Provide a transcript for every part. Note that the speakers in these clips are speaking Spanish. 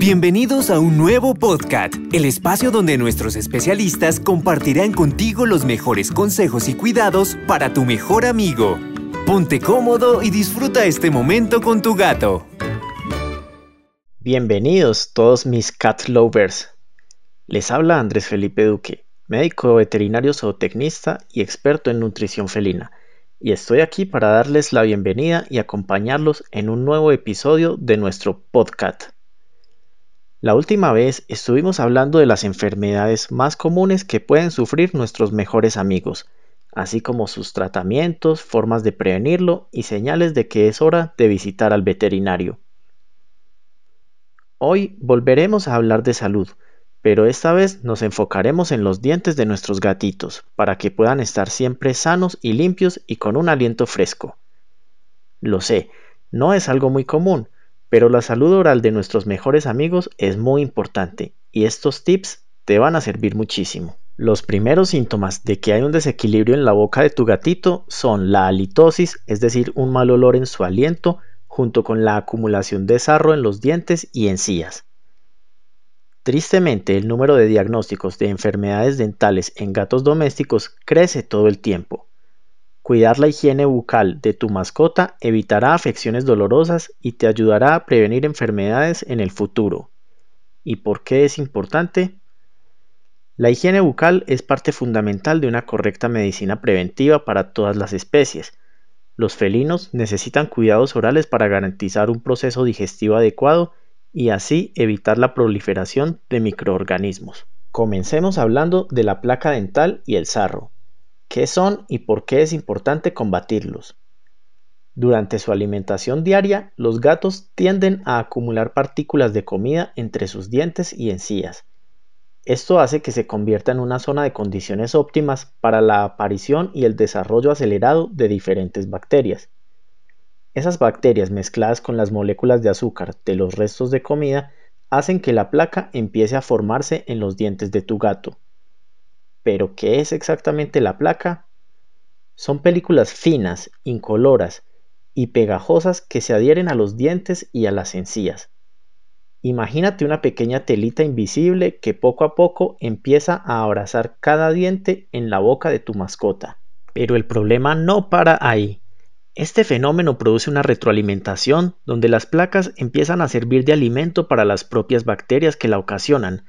Bienvenidos a un nuevo podcast, el espacio donde nuestros especialistas compartirán contigo los mejores consejos y cuidados para tu mejor amigo. Ponte cómodo y disfruta este momento con tu gato. Bienvenidos todos mis cat lovers. Les habla Andrés Felipe Duque, médico veterinario zootecnista y experto en nutrición felina, y estoy aquí para darles la bienvenida y acompañarlos en un nuevo episodio de nuestro podcast. La última vez estuvimos hablando de las enfermedades más comunes que pueden sufrir nuestros mejores amigos, así como sus tratamientos, formas de prevenirlo y señales de que es hora de visitar al veterinario. Hoy volveremos a hablar de salud, pero esta vez nos enfocaremos en los dientes de nuestros gatitos, para que puedan estar siempre sanos y limpios y con un aliento fresco. Lo sé, no es algo muy común, pero la salud oral de nuestros mejores amigos es muy importante y estos tips te van a servir muchísimo. Los primeros síntomas de que hay un desequilibrio en la boca de tu gatito son la halitosis, es decir, un mal olor en su aliento, junto con la acumulación de sarro en los dientes y encías. Tristemente, el número de diagnósticos de enfermedades dentales en gatos domésticos crece todo el tiempo. Cuidar la higiene bucal de tu mascota evitará afecciones dolorosas y te ayudará a prevenir enfermedades en el futuro. ¿Y por qué es importante? La higiene bucal es parte fundamental de una correcta medicina preventiva para todas las especies. Los felinos necesitan cuidados orales para garantizar un proceso digestivo adecuado y así evitar la proliferación de microorganismos. Comencemos hablando de la placa dental y el sarro qué son y por qué es importante combatirlos. Durante su alimentación diaria, los gatos tienden a acumular partículas de comida entre sus dientes y encías. Esto hace que se convierta en una zona de condiciones óptimas para la aparición y el desarrollo acelerado de diferentes bacterias. Esas bacterias mezcladas con las moléculas de azúcar de los restos de comida hacen que la placa empiece a formarse en los dientes de tu gato. Pero, ¿qué es exactamente la placa? Son películas finas, incoloras y pegajosas que se adhieren a los dientes y a las encías. Imagínate una pequeña telita invisible que poco a poco empieza a abrazar cada diente en la boca de tu mascota. Pero el problema no para ahí. Este fenómeno produce una retroalimentación donde las placas empiezan a servir de alimento para las propias bacterias que la ocasionan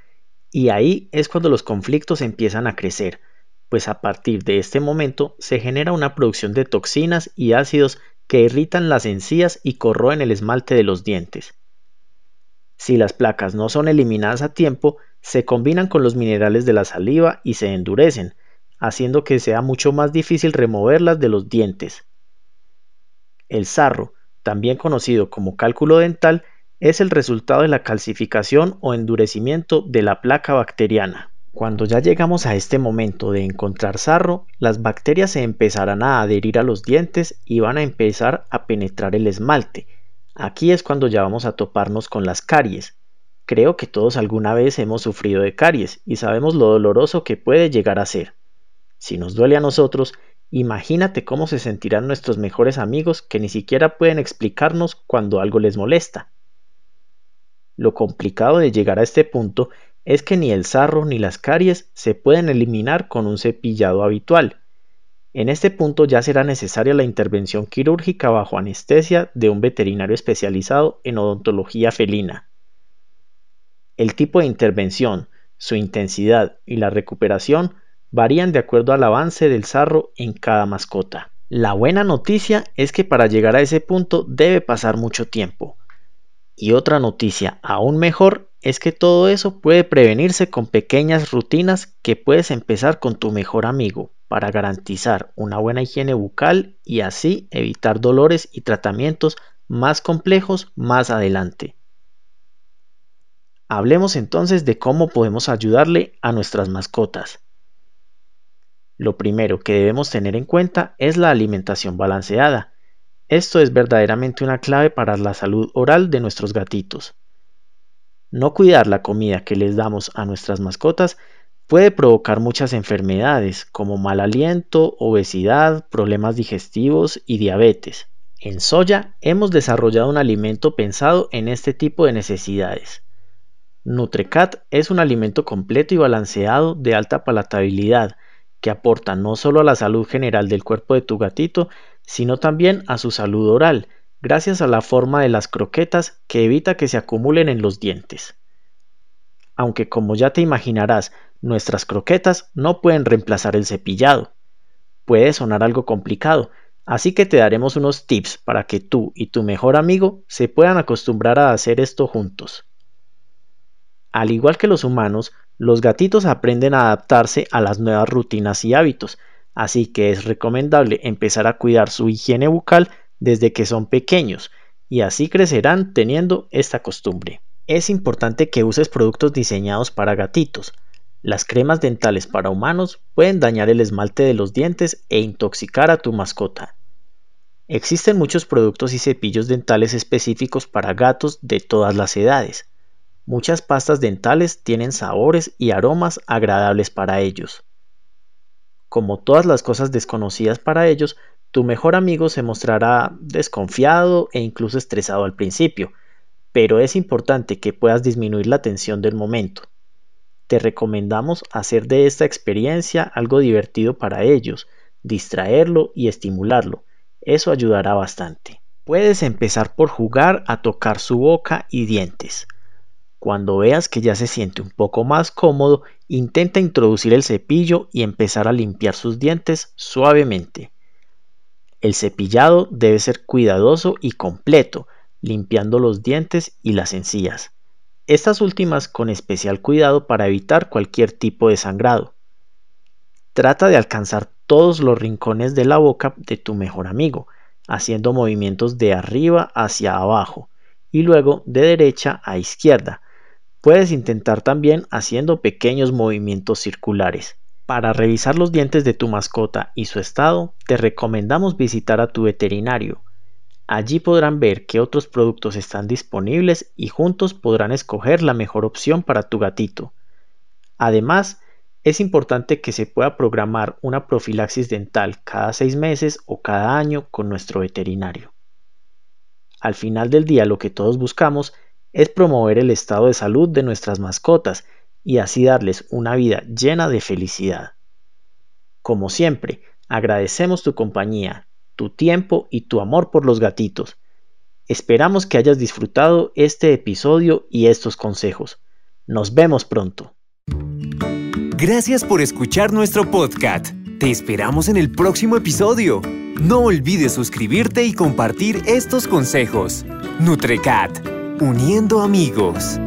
y ahí es cuando los conflictos empiezan a crecer, pues a partir de este momento se genera una producción de toxinas y ácidos que irritan las encías y corroen el esmalte de los dientes. Si las placas no son eliminadas a tiempo, se combinan con los minerales de la saliva y se endurecen, haciendo que sea mucho más difícil removerlas de los dientes. El sarro, también conocido como cálculo dental, es el resultado de la calcificación o endurecimiento de la placa bacteriana. Cuando ya llegamos a este momento de encontrar sarro, las bacterias se empezarán a adherir a los dientes y van a empezar a penetrar el esmalte. Aquí es cuando ya vamos a toparnos con las caries. Creo que todos alguna vez hemos sufrido de caries y sabemos lo doloroso que puede llegar a ser. Si nos duele a nosotros, imagínate cómo se sentirán nuestros mejores amigos que ni siquiera pueden explicarnos cuando algo les molesta. Lo complicado de llegar a este punto es que ni el sarro ni las caries se pueden eliminar con un cepillado habitual. En este punto ya será necesaria la intervención quirúrgica bajo anestesia de un veterinario especializado en odontología felina. El tipo de intervención, su intensidad y la recuperación varían de acuerdo al avance del sarro en cada mascota. La buena noticia es que para llegar a ese punto debe pasar mucho tiempo, y otra noticia aún mejor es que todo eso puede prevenirse con pequeñas rutinas que puedes empezar con tu mejor amigo para garantizar una buena higiene bucal y así evitar dolores y tratamientos más complejos más adelante. Hablemos entonces de cómo podemos ayudarle a nuestras mascotas. Lo primero que debemos tener en cuenta es la alimentación balanceada, esto es verdaderamente una clave para la salud oral de nuestros gatitos. No cuidar la comida que les damos a nuestras mascotas puede provocar muchas enfermedades como mal aliento, obesidad, problemas digestivos y diabetes. En Soya hemos desarrollado un alimento pensado en este tipo de necesidades. Nutrecat es un alimento completo y balanceado de alta palatabilidad que aporta no solo a la salud general del cuerpo de tu gatito, sino también a su salud oral, gracias a la forma de las croquetas que evita que se acumulen en los dientes. Aunque como ya te imaginarás, nuestras croquetas no pueden reemplazar el cepillado. Puede sonar algo complicado, así que te daremos unos tips para que tú y tu mejor amigo se puedan acostumbrar a hacer esto juntos. Al igual que los humanos, los gatitos aprenden a adaptarse a las nuevas rutinas y hábitos, así que es recomendable empezar a cuidar su higiene bucal desde que son pequeños, y así crecerán teniendo esta costumbre. Es importante que uses productos diseñados para gatitos. Las cremas dentales para humanos pueden dañar el esmalte de los dientes e intoxicar a tu mascota. Existen muchos productos y cepillos dentales específicos para gatos de todas las edades. Muchas pastas dentales tienen sabores y aromas agradables para ellos. Como todas las cosas desconocidas para ellos, tu mejor amigo se mostrará desconfiado e incluso estresado al principio, pero es importante que puedas disminuir la tensión del momento. Te recomendamos hacer de esta experiencia algo divertido para ellos, distraerlo y estimularlo. Eso ayudará bastante. Puedes empezar por jugar a tocar su boca y dientes. Cuando veas que ya se siente un poco más cómodo, intenta introducir el cepillo y empezar a limpiar sus dientes suavemente. El cepillado debe ser cuidadoso y completo, limpiando los dientes y las encías. Estas últimas con especial cuidado para evitar cualquier tipo de sangrado. Trata de alcanzar todos los rincones de la boca de tu mejor amigo, haciendo movimientos de arriba hacia abajo y luego de derecha a izquierda, Puedes intentar también haciendo pequeños movimientos circulares. Para revisar los dientes de tu mascota y su estado, te recomendamos visitar a tu veterinario. Allí podrán ver qué otros productos están disponibles y juntos podrán escoger la mejor opción para tu gatito. Además, es importante que se pueda programar una profilaxis dental cada seis meses o cada año con nuestro veterinario. Al final del día lo que todos buscamos es promover el estado de salud de nuestras mascotas y así darles una vida llena de felicidad. Como siempre, agradecemos tu compañía, tu tiempo y tu amor por los gatitos. Esperamos que hayas disfrutado este episodio y estos consejos. Nos vemos pronto. Gracias por escuchar nuestro podcast. Te esperamos en el próximo episodio. No olvides suscribirte y compartir estos consejos. Nutrecat uniendo amigos.